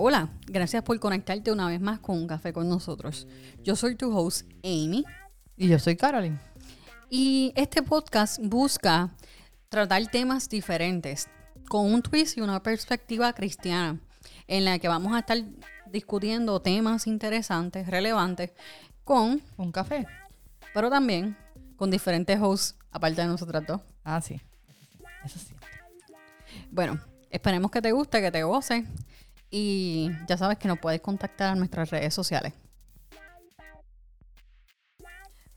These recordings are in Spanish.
Hola, gracias por conectarte una vez más con un café con nosotros. Yo soy tu host, Amy. Y yo soy Carolyn. Y este podcast busca tratar temas diferentes con un twist y una perspectiva cristiana en la que vamos a estar discutiendo temas interesantes, relevantes, con un café. Pero también con diferentes hosts, aparte de nosotras dos. Ah, sí. Eso sí. Bueno, esperemos que te guste, que te goce. Y ya sabes que nos puedes contactar a nuestras redes sociales.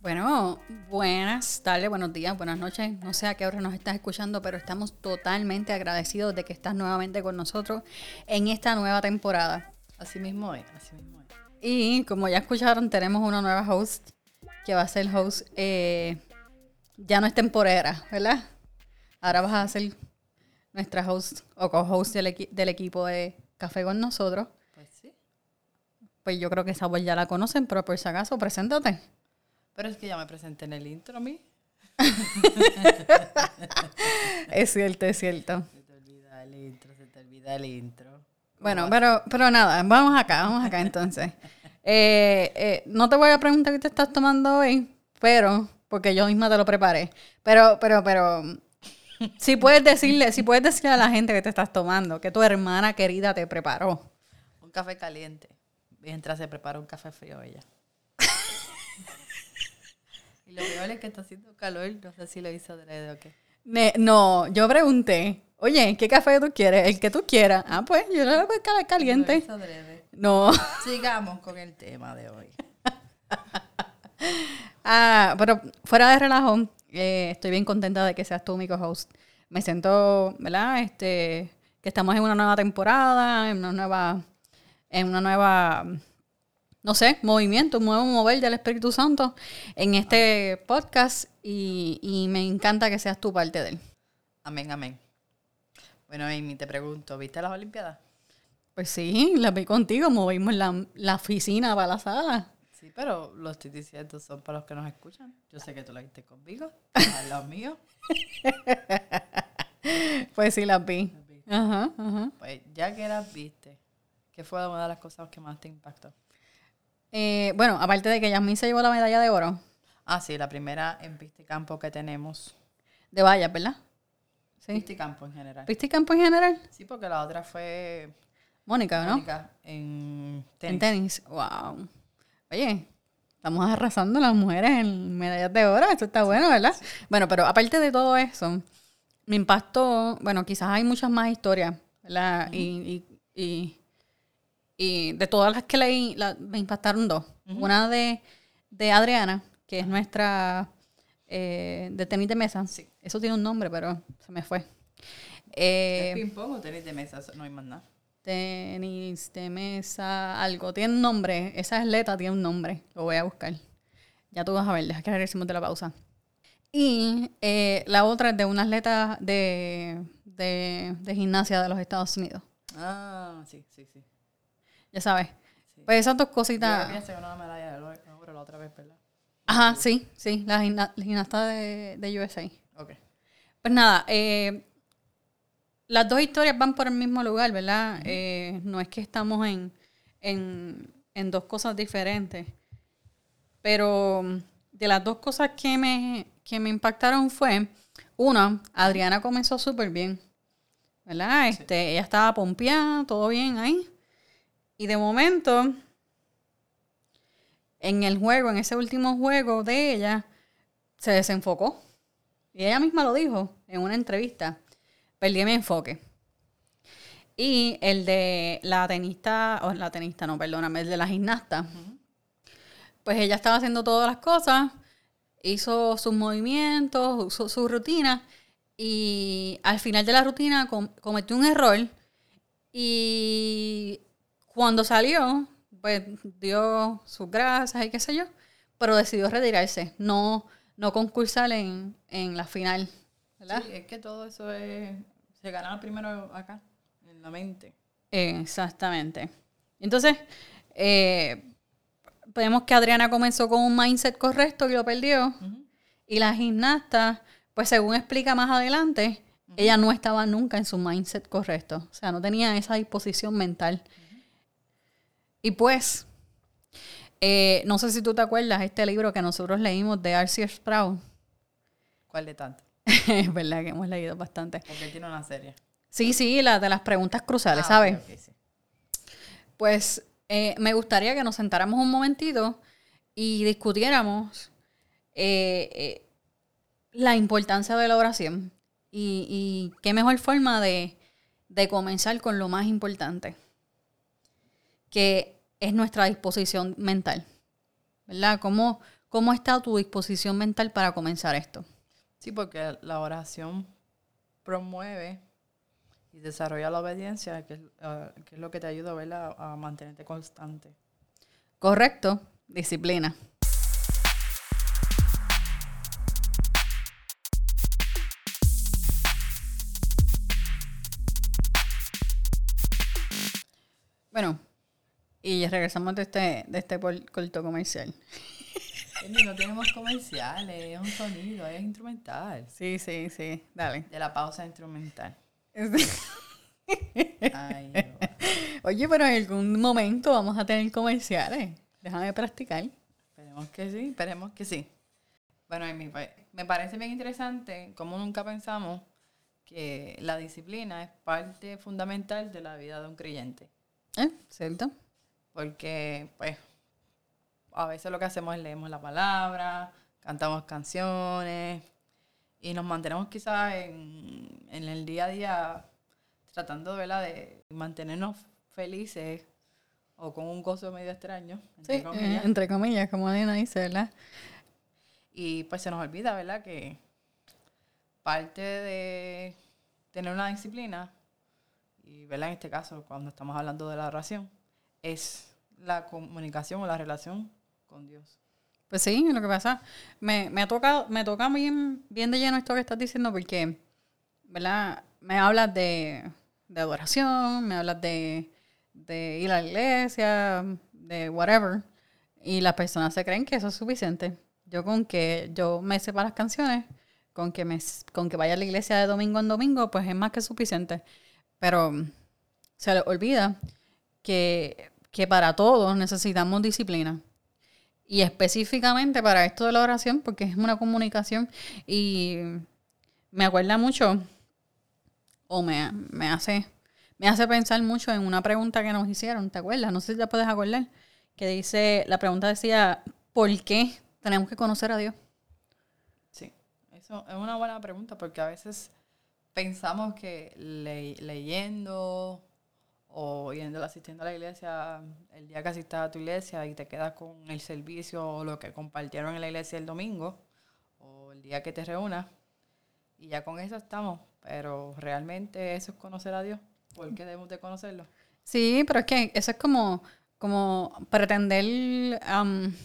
Bueno, buenas tardes, buenos días, buenas noches. No sé a qué hora nos estás escuchando, pero estamos totalmente agradecidos de que estás nuevamente con nosotros en esta nueva temporada. Así mismo es, así mismo es. Y como ya escucharon, tenemos una nueva host que va a ser host, eh, ya no es temporera, ¿verdad? Ahora vas a ser nuestra host o co-host del, del equipo de Café con nosotros. Pues sí. Pues yo creo que esa voz ya la conocen, pero por si acaso, preséntate. Pero es que ya me presenté en el intro a mí. es cierto, es cierto. Se te olvida el intro, se te olvida el intro. Bueno, pero, pero nada, vamos acá, vamos acá entonces. Eh, eh, no te voy a preguntar qué te estás tomando hoy, pero, porque yo misma te lo preparé. Pero, pero, pero, si puedes decirle, si puedes decirle a la gente que te estás tomando, que tu hermana querida te preparó. Un café caliente. Mientras se prepara un café frío ella. y lo peor es que está haciendo calor, no sé si lo hizo adrede o qué. no, yo pregunté, oye, ¿qué café tú quieres? El que tú quieras. Ah, pues yo lo voy a caliente. Lo hizo adrede. No. Sigamos con el tema de hoy. ah, pero fuera de relajo, eh, estoy bien contenta de que seas tú mi co-host. Me siento, ¿verdad? Este, que estamos en una nueva temporada, en una nueva, en una nueva, no sé, movimiento, un nuevo mover del Espíritu Santo en este podcast y, y me encanta que seas tú parte de él. Amén, amén. Bueno, Amy, te pregunto, ¿viste las Olimpiadas? Pues sí, la vi contigo, movimos la, la oficina para la sala. Sí, pero lo estoy diciendo son para los que nos escuchan. Yo sé que tú la viste conmigo, a los míos. pues sí, las vi. Ajá, ajá. Pues ya que las viste, ¿qué fue una de las cosas que más te impactó? Eh, bueno, aparte de que Yasmin se llevó la medalla de oro. Ah, sí, la primera en campo que tenemos. De vallas, ¿verdad? Sí. campo en general. campo en general? Sí, porque la otra fue Mónica, ¿no? Mónica, en tenis. En tenis, wow. Oye, estamos arrasando las mujeres en medallas de oro, esto está bueno, ¿verdad? Bueno, pero aparte de todo eso, me impactó, bueno, quizás hay muchas más historias, ¿verdad? y, y, y, de todas las que leí, me impactaron dos. Una de, de Adriana, que es nuestra eh, de tenis de mesa. Sí. Eso tiene un nombre, pero se me fue. Eh, ping-pong o tenis de mesa? No hay más nada tenis de mesa, algo. Tiene un nombre. Esa atleta tiene un nombre. Lo voy a buscar. Ya tú vas a ver, deja que regresemos de la pausa. Y eh, la otra es de una atleta de, de, gimnasia de los Estados Unidos. Ah, sí, sí, sí. Ya sabes. Pues esas dos cositas. Yo una medalla de oro la otra vez, ¿verdad? Ajá, sí, sí, la, gimnasta de, de USA. Ok. Pues nada, eh, las dos historias van por el mismo lugar, ¿verdad? Eh, no es que estamos en, en, dos cosas diferentes. Pero de las dos cosas que me, que me impactaron fue, una, Adriana comenzó súper bien, ¿verdad? Este, Ella estaba pompeada, todo bien ahí. Y de momento, en el juego, en ese último juego de ella, se desenfocó. Y ella misma lo dijo en una entrevista perdí mi enfoque. Y el de la tenista, o la tenista, no, perdóname, el de la gimnasta. Pues ella estaba haciendo todas las cosas, hizo sus movimientos, su, su rutina, y al final de la rutina cometió un error. Y cuando salió, pues dio sus grasas y qué sé yo, pero decidió retirarse, no, no concursar en, en la final. ¿verdad? Sí, es que todo eso es se ganaba primero acá, en la mente. Exactamente. Entonces, eh, vemos que Adriana comenzó con un mindset correcto y lo perdió. Y la gimnasta, pues según explica más adelante, ella no estaba nunca en su mindset correcto. O sea, no tenía esa disposición mental. Y pues, eh, no sé si tú te acuerdas este libro que nosotros leímos de R.C. Sproul. ¿Cuál de tanto? es verdad que hemos leído bastante. Porque tiene una serie. Sí, sí, la de las preguntas cruciales, Ah, ¿sabes? sí. Pues eh, me gustaría que nos sentáramos un momentito y discutiéramos eh, eh, la importancia de la oración y, y qué mejor forma de, de comenzar con lo más importante, que es nuestra disposición mental. ¿Verdad? ¿Cómo, cómo está tu disposición mental para comenzar esto? Sí, porque la oración promueve y desarrolla la obediencia, que es, ah, que es lo que te ayuda a mantenerte constante. Correcto, disciplina. Bueno, y regresamos de este, de este corto comercial. No tenemos comerciales, es un sonido, es instrumental. Sí, sí, sí, dale. De la pausa instrumental. Ay. Oye, pero en algún momento vamos a tener comerciales. Déjame practicar. Esperemos que sí, esperemos que sí. Bueno, en mi pa- me parece bien interesante cómo nunca pensamos que la disciplina es parte fundamental de la vida de un creyente. ¿Eh? ¿Cierto? Porque, pues, a veces lo que hacemos es leemos la palabra, cantamos canciones y nos mantenemos quizás en, en el día a día tratando ¿verdad? de mantenernos felices o con un gozo medio extraño. entre Sí, comillas. eh, entre comillas, como Dina dice, ¿verdad? Y pues se nos olvida, ¿verdad? Que parte de tener una disciplina, y ¿verdad? en este caso, cuando estamos hablando de la oración, es la comunicación o la relación con Dios. Pues sí, lo que pasa, me, me, ha tocado, me toca bien, bien de lleno esto que estás diciendo porque, ¿verdad? Me hablas de, de adoración, me hablas de, de ir a la iglesia, de whatever, y las personas se creen que eso es suficiente. Yo con que yo me sepa las canciones, con que, me, con que vaya a la iglesia de domingo en domingo, pues es más que suficiente. Pero se les olvida que, que para todos necesitamos disciplina. Y específicamente para esto de la oración, porque es una comunicación. Y me acuerda mucho, o me, me hace, me hace pensar mucho en una pregunta que nos hicieron, ¿te acuerdas? No sé si te puedes acordar. Que dice, la pregunta decía, ¿por qué tenemos que conocer a Dios? Sí, eso es una buena pregunta porque a veces pensamos que le- leyendo o yendo asistiendo a la iglesia el día que asistas a tu iglesia y te quedas con el servicio o lo que compartieron en la iglesia el domingo o el día que te reúnas y ya con eso estamos, pero realmente eso es conocer a Dios. ¿Por qué debemos de conocerlo? Sí, pero es que eso es como, como pretender am,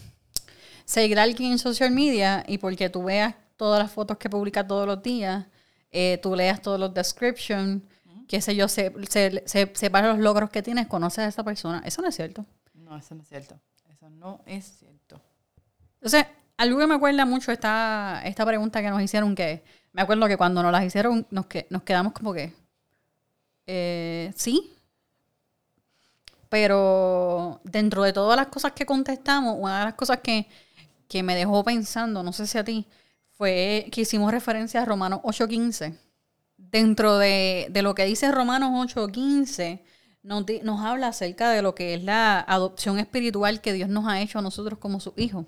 seguir a alguien en social media y porque tú veas todas las fotos que publica todos los días, eh, tú leas todos los descriptions, qué sé yo, se, se, se, los logros que tienes, conoces a esa persona. Eso no es cierto. No, eso no es cierto. Eso no es cierto. Entonces, algo que me acuerda mucho esta, esta pregunta que nos hicieron, que me acuerdo que cuando nos las hicieron, nos, que, nos quedamos como que, eh, sí. Pero dentro de todas las cosas que contestamos, una de las cosas que, que me dejó pensando, no sé si a ti, fue que hicimos referencia a Romanos 8.15. Dentro de, de lo que dice Romanos 8.15, nos, nos habla acerca de lo que es la adopción espiritual que Dios nos ha hecho a nosotros como sus hijos.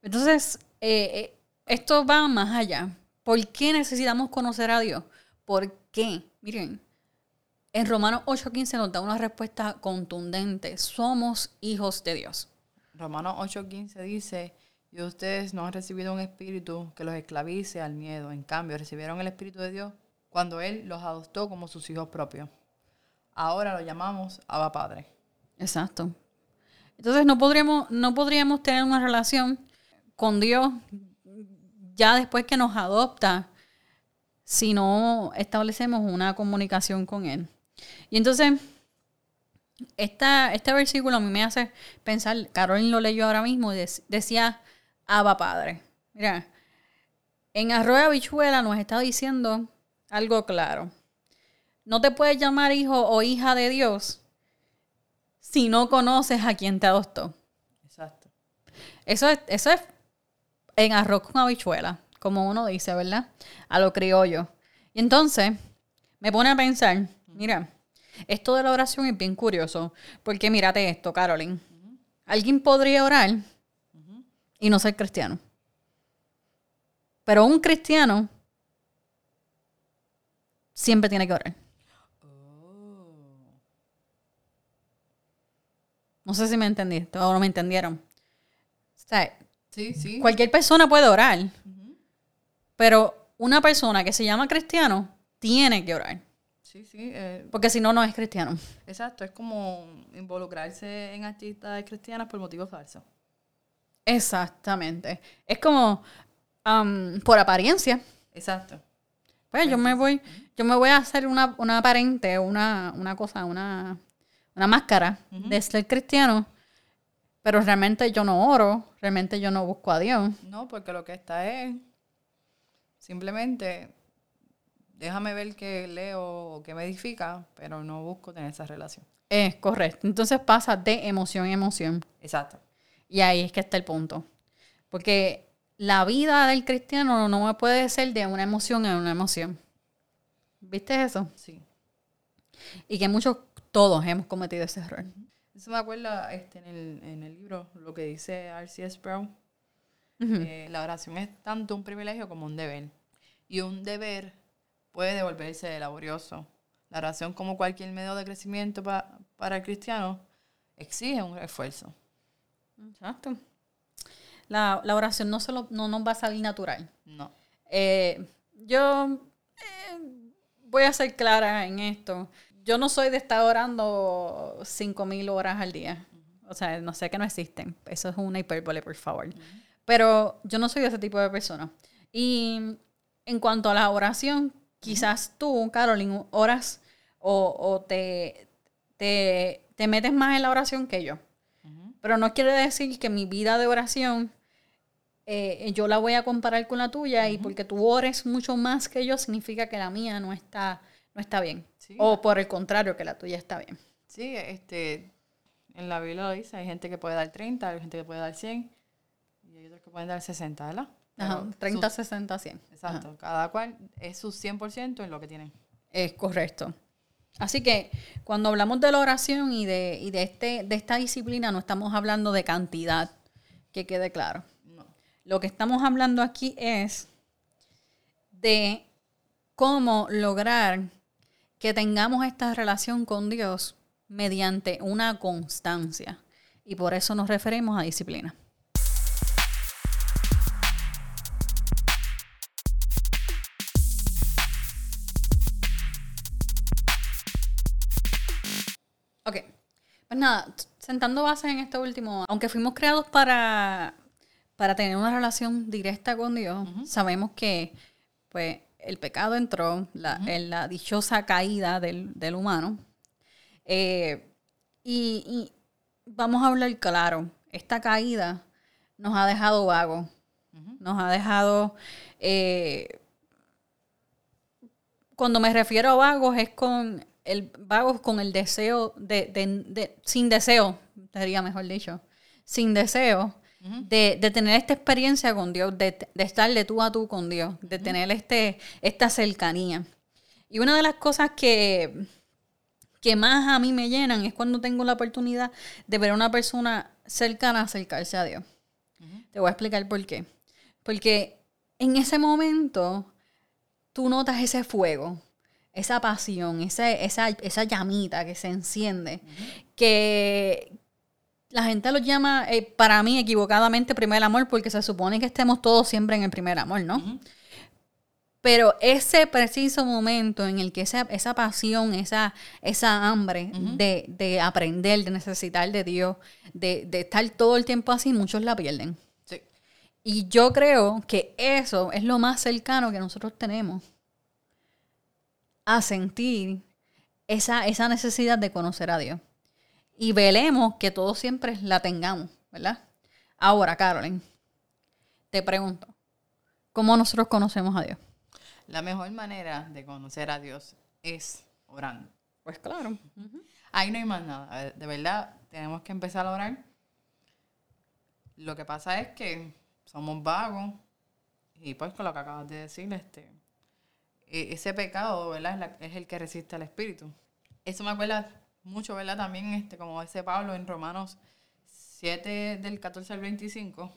Entonces, eh, eh, esto va más allá. ¿Por qué necesitamos conocer a Dios? ¿Por qué? Miren, en Romanos 8.15 nos da una respuesta contundente. Somos hijos de Dios. Romanos 8:15 dice, y ustedes no han recibido un espíritu que los esclavice al miedo, en cambio recibieron el espíritu de Dios cuando Él los adoptó como sus hijos propios. Ahora lo llamamos Abba Padre. Exacto. Entonces no podríamos, no podríamos tener una relación con Dios ya después que nos adopta si no establecemos una comunicación con Él. Y entonces, esta, este versículo a mí me hace pensar, Carolyn lo leyó ahora mismo, y dec- decía, Abba Padre. Mira, en Arroyo Bichuela nos está diciendo algo claro. No te puedes llamar hijo o hija de Dios si no conoces a quien te adoptó. Exacto. Eso es, eso es en arroz con habichuela, como uno dice, ¿verdad? A lo criollo. Y entonces me pone a pensar, mira, esto de la oración es bien curioso, porque mírate esto, Caroline. Alguien podría orar y no ser cristiano. Pero un cristiano siempre tiene que orar. No sé si me entendiste o no me entendieron. O sea, Sí, sí. cualquier persona puede orar, pero una persona que se llama cristiano tiene que orar. Sí, sí. eh, Porque si no, no es cristiano. exacto. Es como involucrarse en actividades cristianas por motivos falsos. Exactamente. Es como am, por apariencia. Exacto. Pues yo me voy, yo me voy a hacer una, una aparente, una, una cosa, una, una máscara de ser cristiano, pero realmente yo no oro, realmente yo no busco a Dios. No, porque lo que está es simplemente déjame ver qué leo o qué me edifica, pero no busco tener esa relación. Es correcto. Entonces pasa de emoción en emoción. Exacto. Y ahí es que está el punto. Porque la vida del cristiano no puede ser de una emoción en una emoción. ¿Viste eso? Sí. Y que muchos, todos hemos cometido ese error. Eso me acuerda este, en, el, en el libro lo que dice R.C.S. Brown. La oración es tanto un privilegio como un deber. Y un deber puede devolverse laborioso. La oración, como cualquier medio de crecimiento pa- para el cristiano, exige un esfuerzo. Exacto. La, la oración no, se lo- no nos va a salir natural. No. Eh, yo eh, voy a ser clara en esto. Yo no soy de estar orando 5.000 horas al día. O sea, no sé que no existen. Eso es una hipérbole, por favor. Pero yo no soy de ese tipo de persona. Y en cuanto a la oración, quizás tú, Caroline, oras o, o te, te, te metes más en la oración que yo. Pero no quiere decir que mi vida de oración eh, yo la voy a comparar con la tuya y porque tú ores mucho más que yo significa que la mía no está, no está bien. Sí. O por el contrario, que la tuya está bien. Sí, este, en la Biblia lo dice, hay gente que puede dar 30, hay gente que puede dar 100, y hay otros que pueden dar 60, ¿verdad? Ajá, Pero 30, sus- 60, 100. exacto, cada cual es su 100% en lo que tienen. Es correcto. Así que cuando hablamos de la oración y de, y de, este, de esta disciplina, no estamos hablando de cantidad, que quede claro. Lo que estamos hablando aquí es de cómo lograr que tengamos esta relación con Dios mediante una constancia. Y por eso nos referimos a disciplina. Ok. Pues nada, sentando bases en esto último, aunque fuimos creados para, para tener una relación directa con Dios, sabemos que pues el pecado entró, la, en la dichosa caída del, del humano. Eh, y, y vamos a hablar claro, esta caída nos ha dejado vagos, nos ha dejado... eh, cuando me refiero a vagos es con el vagos con el deseo de, de- de- sin deseo, sería mejor dicho, sin deseo de, de tener esta experiencia con Dios, de, de estar de tú a tú con Dios, de tener este, esta cercanía. Y una de las cosas que, que más a mí me llenan es cuando tengo la oportunidad de ver a una persona cercana acercarse a Dios. Te voy a explicar por qué. Porque en ese momento tú notas ese fuego, esa pasión, ese- esa, esa llamita que se enciende, que la gente lo llama, eh, para mí equivocadamente, primer amor, porque se supone que estemos todos siempre en el primer amor, ¿no? Pero ese preciso momento en el que esa, esa pasión, esa, esa hambre de, de aprender, de necesitar de Dios, de, de estar todo el tiempo así, muchos la pierden. Sí. Y yo creo que eso es lo más cercano que nosotros tenemos a sentir esa, esa necesidad de conocer a Dios. Y velemos que todos siempre la tengamos, ¿verdad? Ahora, Carolyn, te pregunto, ¿cómo nosotros conocemos a Dios? La mejor manera de conocer a Dios es orando. Pues claro. Ahí no hay más nada. De verdad, tenemos que empezar a orar. Lo que pasa es que somos vagos. Y pues con lo que acabas de decir, este, e- ese pecado, ¿verdad? Es, la- es el que resiste al espíritu. Eso me acuerda mucho, ¿verdad? También, este, como dice Pablo en Romanos 7, del 14 al 25.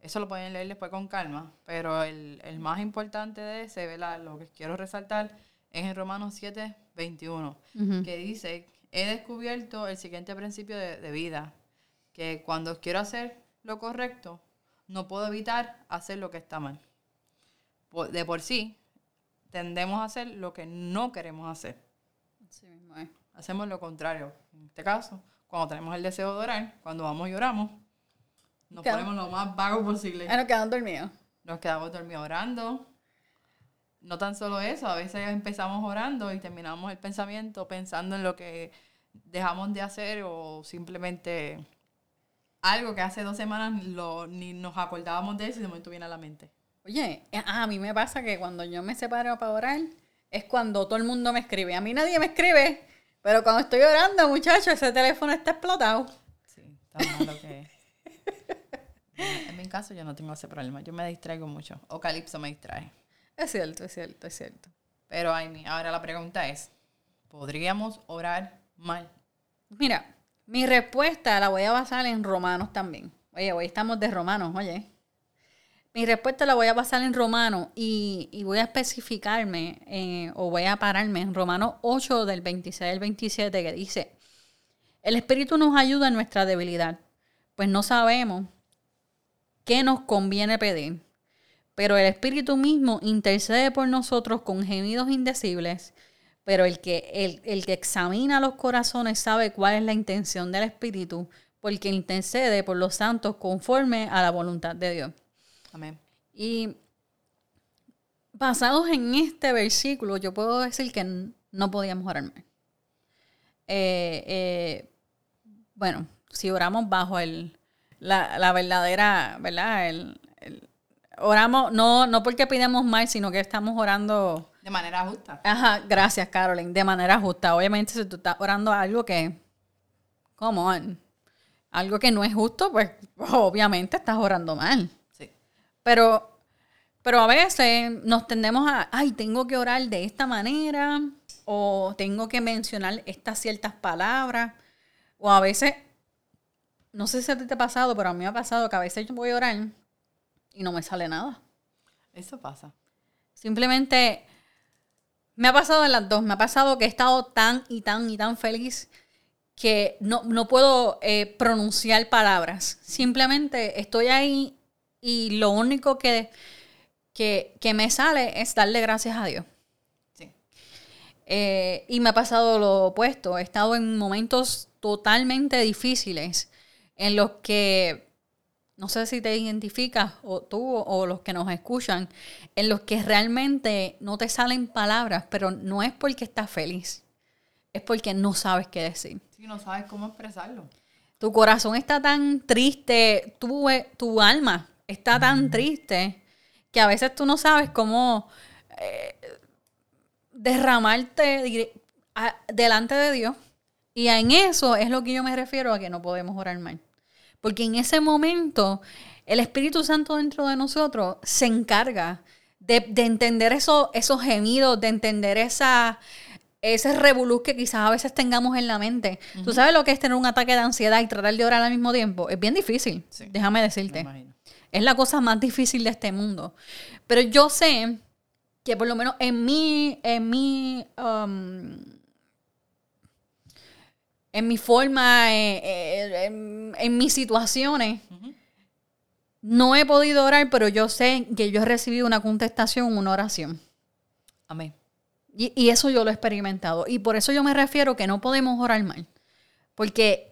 Eso lo pueden leer después con calma. Pero el, el más importante de ese, ¿verdad? Lo que quiero resaltar es en Romanos 7, 21 Ujú. que dice, he descubierto el siguiente principio de, de vida, que cuando quiero hacer lo correcto, no puedo evitar hacer lo que está mal. De por sí, tendemos a hacer lo que no queremos hacer. Así mismo es. Hacemos lo contrario. En este caso, cuando tenemos el deseo de orar, cuando vamos y oramos, nos Claro. ponemos lo más vago posible. Ah, nos quedan dormidos. Nos quedamos dormidos orando. No tan solo eso, a veces empezamos orando y terminamos el pensamiento pensando en lo que dejamos de hacer o simplemente algo que hace dos semanas lo, ni nos acordábamos de eso y de momento viene a la mente. Oye, eh, a mí me pasa que cuando yo me separo para orar, es cuando todo el mundo me escribe. A mí nadie me escribe, pero cuando estoy orando, muchachos, ese teléfono está explotado. Sí, tan malo que es. En mi caso yo no tengo ese problema, yo me distraigo mucho. O Calipso me distrae. Es cierto, es cierto, es cierto. Pero Amy, ahora la pregunta es, ¿podríamos orar mal? Mira, mi respuesta la voy a basar en Romanos también. Oye, hoy estamos de Romanos, oye. Mi respuesta la voy a basar en Romanos y, voy a especificarme eh, o voy a pararme en Romanos 8 del 26 al 27 que dice, el Espíritu nos ayuda en nuestra debilidad, pues no sabemos qué nos conviene pedir, pero el Espíritu mismo intercede por nosotros con gemidos indecibles, pero el que, el, el que examina los corazones sabe cuál es la intención del Espíritu, porque intercede por los santos conforme a la voluntad de Dios. Amén. Y basados en este versículo, yo puedo decir que no podíamos orar mal. Eh, eh, bueno, si oramos bajo el, la, la verdadera, ¿verdad? El, el- oramos, no, no porque pidamos mal, sino que estamos orando. De manera justa. Ajá, gracias, Caroline, de manera justa. Obviamente, si tú estás orando algo que, como algo que no es justo, pues obviamente estás orando mal. Pero, pero a veces nos tendemos a, ay, tengo que orar de esta manera, o tengo que mencionar estas ciertas palabras, o a veces, no sé si a ti te ha pasado, pero a mí me ha pasado que a veces yo voy a orar y no me sale nada. Eso pasa. Simplemente me ha pasado en las dos. Me ha pasado que he estado tan y tan y tan feliz que no, no puedo eh, pronunciar palabras. Simplemente estoy ahí y lo único que, que, que me sale es darle gracias a Dios. Sí. Eh, y me ha pasado lo opuesto. He estado en momentos totalmente difíciles en los que, no sé si te identificas o tú o los que nos escuchan, en los que realmente no te salen palabras, pero no es porque estás feliz, es porque no sabes qué decir. Sí, no sabes cómo expresarlo. Tu corazón está tan triste, tu, tu alma está tan triste que a veces tú no sabes cómo eh, derramarte a- delante de Dios. Y en eso es lo que yo me refiero a que no podemos orar mal. Porque en ese momento el Espíritu Santo dentro de nosotros se encarga de, de entender eso- esos gemidos, de entender esa, ese revolú que quizás a veces tengamos en la mente. ¿Tú sabes lo que es tener un ataque de ansiedad y tratar de orar al mismo tiempo? Es bien difícil, Sí. déjame Me decirte. Es la cosa más difícil de este mundo. Pero yo sé que por lo menos en mi, en mi, um, en mi forma, eh, eh, en, en mis situaciones, no he podido orar, pero yo sé que yo he recibido una contestación, una oración. Amén. Y, y eso yo lo he experimentado. Y por eso yo me refiero que no podemos orar mal. Porque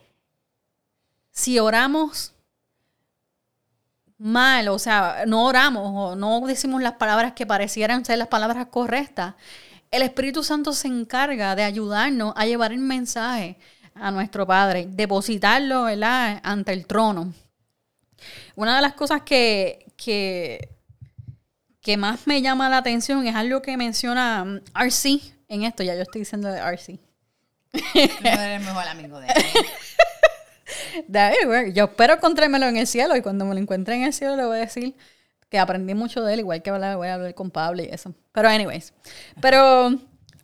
si oramos mal, o sea, no oramos o no decimos las palabras que parecieran ser las palabras correctas, el Espíritu Santo se encarga de ayudarnos a llevar el mensaje a nuestro Padre, depositarlo ¿verdad? ante el trono. Una de las cosas que, que, que más me llama la atención es algo que menciona mm, RC en esto, ya yo estoy diciendo de RC. No eres el mejor amigo de él. Yo espero encontrármelo en el cielo y cuando me lo encuentre en el cielo le voy a decir que aprendí mucho de él, igual que voy a hablar con Pablo y eso. Pero anyways, pero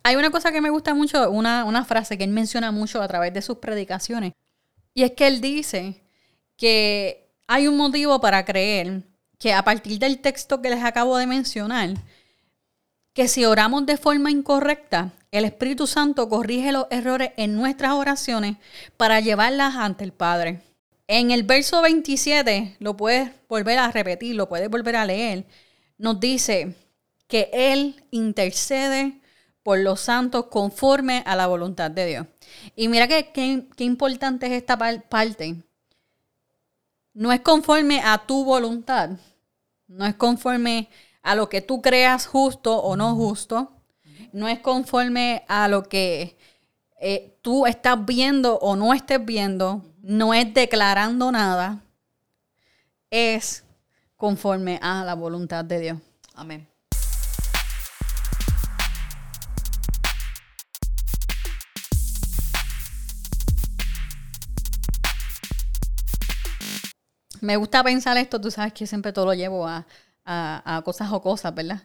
hay una cosa que me gusta mucho, una, una frase que él menciona mucho a través de sus predicaciones, y es que él dice que hay un motivo para creer que a partir del texto que les acabo de mencionar, que si oramos de forma incorrecta, el Espíritu Santo corrige los errores en nuestras oraciones para llevarlas ante el Padre. En el verso 27, lo puedes volver a repetir, lo puedes volver a leer, nos dice que Él intercede por los santos conforme a la voluntad de Dios. Y mira qué, qué, importante es esta parte. No es conforme a tu voluntad, no es conforme a lo que tú creas justo o no justo, no es conforme a lo que eh, tú estás viendo o no estés viendo, no es declarando nada, es conforme a la voluntad de Dios. Amén. Me gusta pensar esto, tú sabes que siempre todo lo llevo a, a, a cosas o cosas, ¿verdad?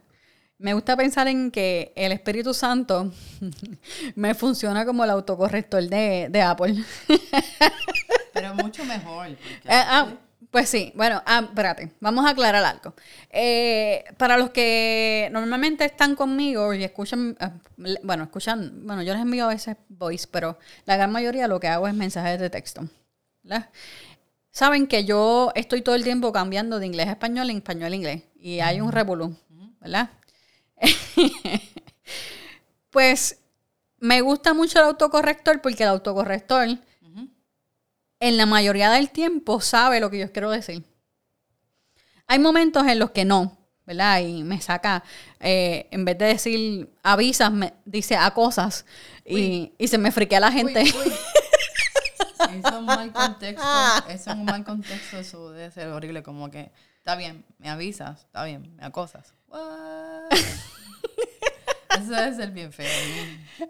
Me gusta pensar en que el Espíritu Santo me funciona como el autocorrector de, de Apple. Pero mucho mejor. Eh, ah, pues sí, bueno, ah, espérate, vamos a aclarar algo. Eh, para los que normalmente están conmigo y escuchan, ah, bueno, escuchan, bueno, yo les envío a veces voice, pero la gran mayoría lo que hago es mensajes de texto. ¿verdad? Saben que yo estoy todo el tiempo cambiando de inglés a español, en español a inglés, y hay un revolú, ¿verdad? pues me gusta mucho el autocorrector porque el autocorrector en la mayoría del tiempo sabe lo que yo quiero decir. Hay momentos en los que no, ¿verdad? Y me saca, eh, en vez de decir avisas, me dice a cosas y, se me friquea la gente. Eso es un mal contexto. Eso es un mal contexto. Eso debe ser horrible. Como que, está bien, me avisas, está bien, me acosas. Eso debe ser bien feo.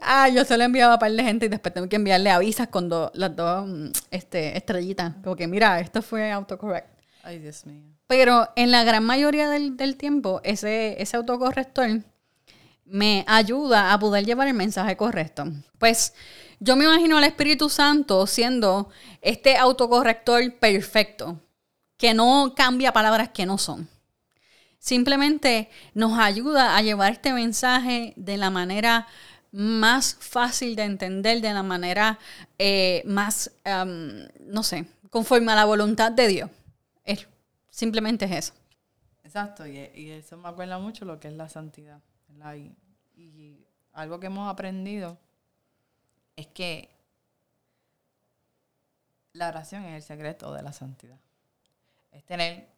Ah, yo solo enviaba a par de gente y después tengo que enviarle avisas con las dos mm, este, estrellitas. Como que, mira, esto fue autocorrect. Ay, Dios mío. Pero en la gran mayoría del, del tiempo, ese, ese autocorrector me ayuda a poder llevar el mensaje correcto. Pues yo me imagino al Espíritu Santo siendo este autocorrector perfecto, que no cambia palabras que no son. Simplemente nos ayuda a llevar este mensaje de la manera más fácil de entender, de la manera eh, más, no sé, conforme a la voluntad de Dios. simplemente es eso. Exacto, y, eso me acuerda mucho lo que es la santidad. Y algo que hemos aprendido es que la oración es el secreto de la santidad. Es tener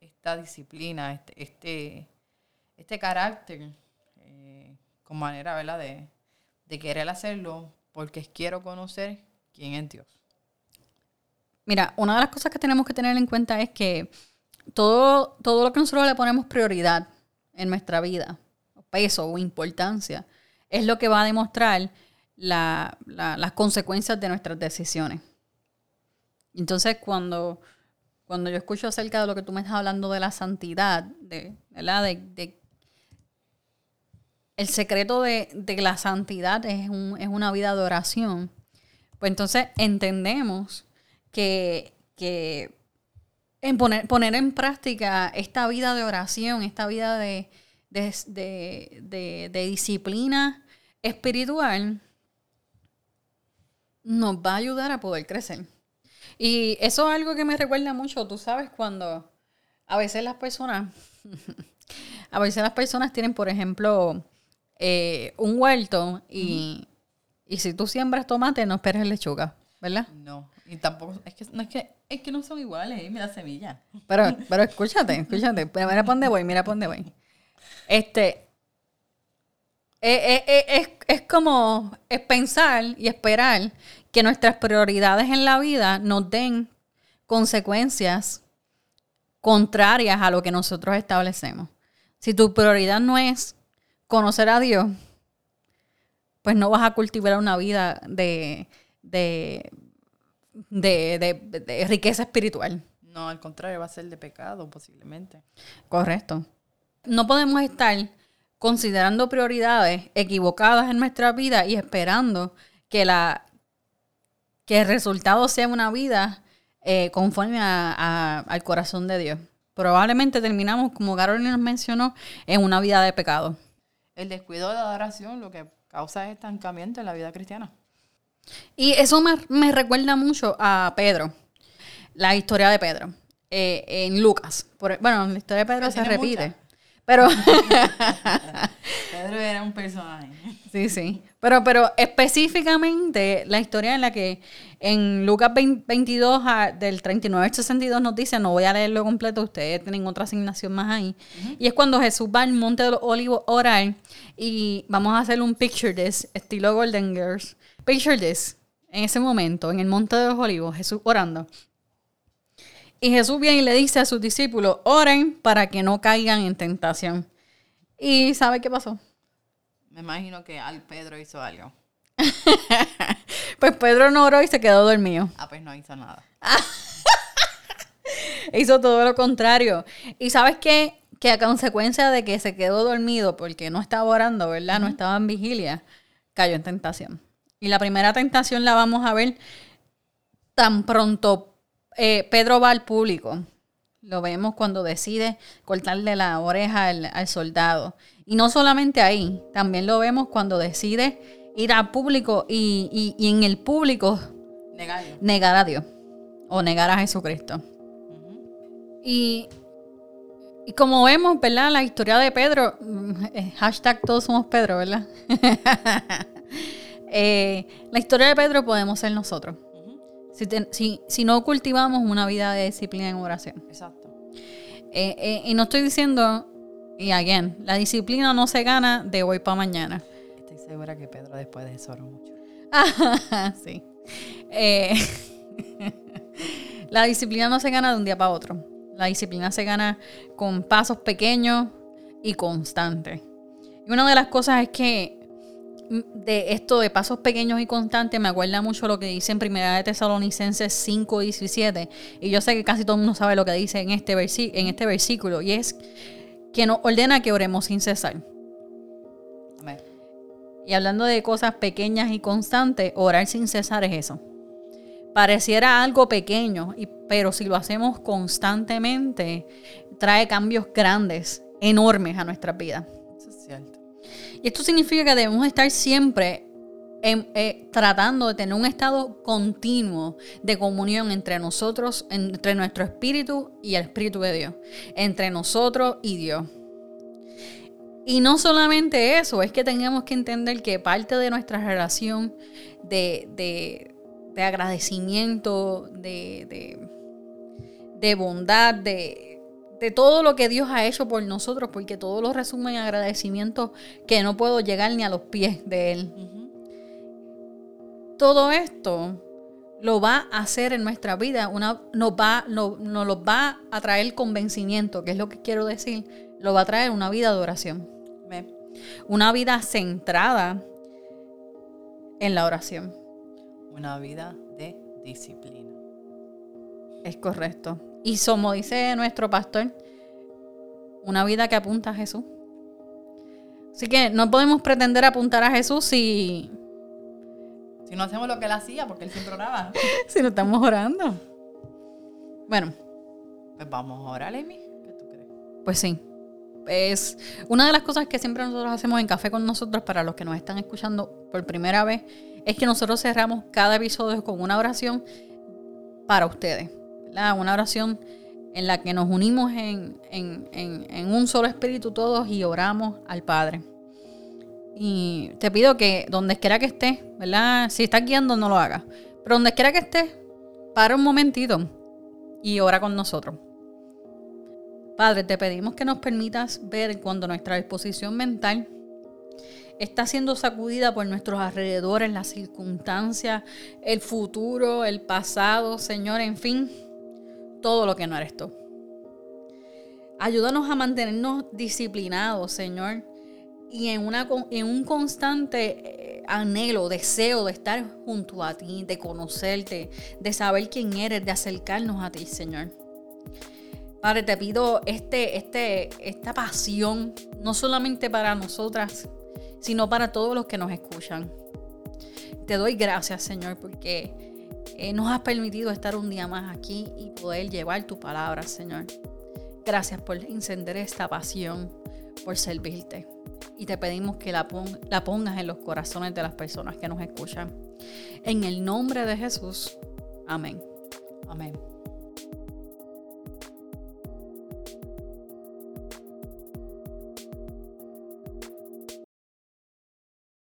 esta disciplina, este, este, este carácter, eh, con manera, ¿verdad?, de, de querer hacerlo porque quiero conocer quién es Dios. Mira, una de las cosas que tenemos que tener en cuenta es que todo, todo lo que nosotros le ponemos prioridad en nuestra vida, peso o importancia, es lo que va a demostrar las consecuencias de nuestras decisiones. Entonces, cuando cuando yo escucho acerca de lo que tú me estás hablando de la santidad, de, ¿verdad? De, el secreto de, la santidad es, una vida de oración. Pues entonces entendemos que, en poner, poner en práctica esta vida de oración, esta vida de, disciplina espiritual, nos va a ayudar a poder crecer. Y eso es algo que me recuerda mucho, tú sabes, cuando a veces las personas, a veces las personas tienen, por ejemplo, eh, un huerto y, si tú siembras tomate, no esperes lechuga, ¿verdad? No, y tampoco, es que no, es que, es que no son iguales, dime la semilla. Pero, pero escúchate, escúchate, mira para dónde voy, mira para dónde voy. Este, eh, eh, es, es, como es pensar y esperar que nuestras prioridades en la vida nos den consecuencias contrarias a lo que nosotros establecemos. Si tu prioridad no es conocer a Dios, pues no vas a cultivar una vida de, de, de, de- de riqueza espiritual. No, al contrario, va a ser de pecado posiblemente. Correcto. No podemos estar considerando prioridades equivocadas en nuestra vida y esperando que, la, que el resultado sea una vida eh, conforme a- a- al corazón de Dios. Probablemente terminamos, como Carolina nos mencionó, en una vida de pecado. El descuido de la adoración lo que causa es estancamiento en la vida cristiana. Y eso me, me recuerda mucho a Pedro, la historia de Pedro, eh, en Lucas. Por- bueno, la historia de Pedro se repite. Pero Pedro era un personaje. Sí, sí. Pero, pero específicamente la historia en la que en Lucas 20 22 a- del 39 al 62 nos dice, no voy a leerlo completo, ustedes tienen otra asignación más ahí. Y es cuando Jesús va al Monte de los Olivos a orar y vamos a hacer un picture this, estilo Golden Girls. Picture this, en ese momento, en el Monte de los Olivos, Jesús orando. Y Jesús viene y le dice a sus discípulos, oren para que no caigan en tentación. ¿Y sabe qué pasó? Me imagino que al Pedro hizo algo. Pues Pedro no oró y se quedó dormido. Ah, pues no hizo nada. Hizo todo lo contrario. Y sabes qué? Que a consecuencia de que se quedó dormido porque no estaba orando, ¿verdad? No estaba en vigilia, cayó en tentación. Y la primera tentación la vamos a ver tan pronto eh, Pedro va al público. Lo vemos cuando decide cortarle la oreja al, al soldado. Y no solamente ahí, también lo vemos cuando decide ir al público y, y- y en el público negar a Dios o negar a Jesucristo. Y, y como vemos, ¿verdad? La historia de Pedro, mm, eh, hashtag todos somos Pedro, ¿verdad? Eh, la historia de Pedro podemos ser nosotros. Si, ten- si- si no cultivamos una vida de disciplina en oración. Exacto. Eh, eh, y no estoy diciendo, y again, la disciplina no se gana de hoy para mañana. Estoy segura que Pedro después de eso oró mucho. sí. Eh, la disciplina no se gana de un día para otro. La disciplina se gana con pasos pequeños y constantes. Y una de las cosas es que mm, de esto de pasos pequeños y constantes me acuerda mucho lo que dice en Primera de Tesalonicenses 5, 17. Y yo sé que casi todo el mundo sabe lo que dice en este, versi- en este versículo. Y es que nos ordena que oremos sin cesar. Amén. Y hablando de cosas pequeñas y constantes, orar sin cesar es eso. Pareciera algo pequeño, pero si lo hacemos constantemente, trae cambios grandes, enormes a nuestras vidas. Eso es cierto. Y esto significa que debemos estar siempre en- eh, tratando de tener un estado continuo de comunión entre nosotros, entre nuestro espíritu y el espíritu de Dios, entre nosotros y Dios. Y no solamente eso, es que tenemos que entender que parte de nuestra relación de, de- de agradecimiento, de, de- de bondad, de, de todo lo que Dios ha hecho por nosotros, porque todo lo resume en agradecimiento que no puedo llegar ni a los pies de Él. Todo esto lo va a hacer en nuestra vida, una, nos, va, no- nos lo va a traer convencimiento, que es lo que quiero decir, lo va a traer una vida de oración una vida centrada en la oración. Una vida de disciplina. Es correcto. Y como dice nuestro pastor, una vida que apunta a Jesús. Así que no podemos pretender apuntar a Jesús si, Si no hacemos lo que él hacía, porque él siempre oraba, si no estamos orando. Bueno, pues vamos a orar, Amy. ¿Qué tú crees? pues sí. Es una de las cosas que siempre nosotros hacemos en Café con nosotros, para los que nos están escuchando por primera vez, es que nosotros cerramos cada episodio con una oración para ustedes. ¿verdad? Una oración en la que nos unimos en, en- en- en un solo espíritu todos y oramos al Padre. Y te pido que donde quiera que estés, ¿verdad? Si estás guiando, no lo hagas. Pero donde quiera que estés, para un momentito y ora con nosotros. Padre, te pedimos que nos permitas ver cuando nuestra disposición mental está siendo sacudida por nuestros alrededores, las circunstancias, el futuro, el pasado, Señor, en fin, todo lo que no eres tú. Ayúdanos a mantenernos disciplinados, Señor, y en, una, en un constante eh, anhelo, deseo de estar junto a ti, de conocerte, de saber quién eres, de acercarnos a ti, Señor. Padre, te pido este, este, esta pasión, no solamente para nosotras, sino para todos los que nos escuchan. Te doy gracias, Señor, porque eh, nos has permitido estar un día más aquí y poder llevar tu palabra, Señor. Gracias por encender esta pasión, por servirte. Y te pedimos que la, la pongas en los corazones de las personas que nos escuchan. En el nombre de Jesús. Amén. Amén.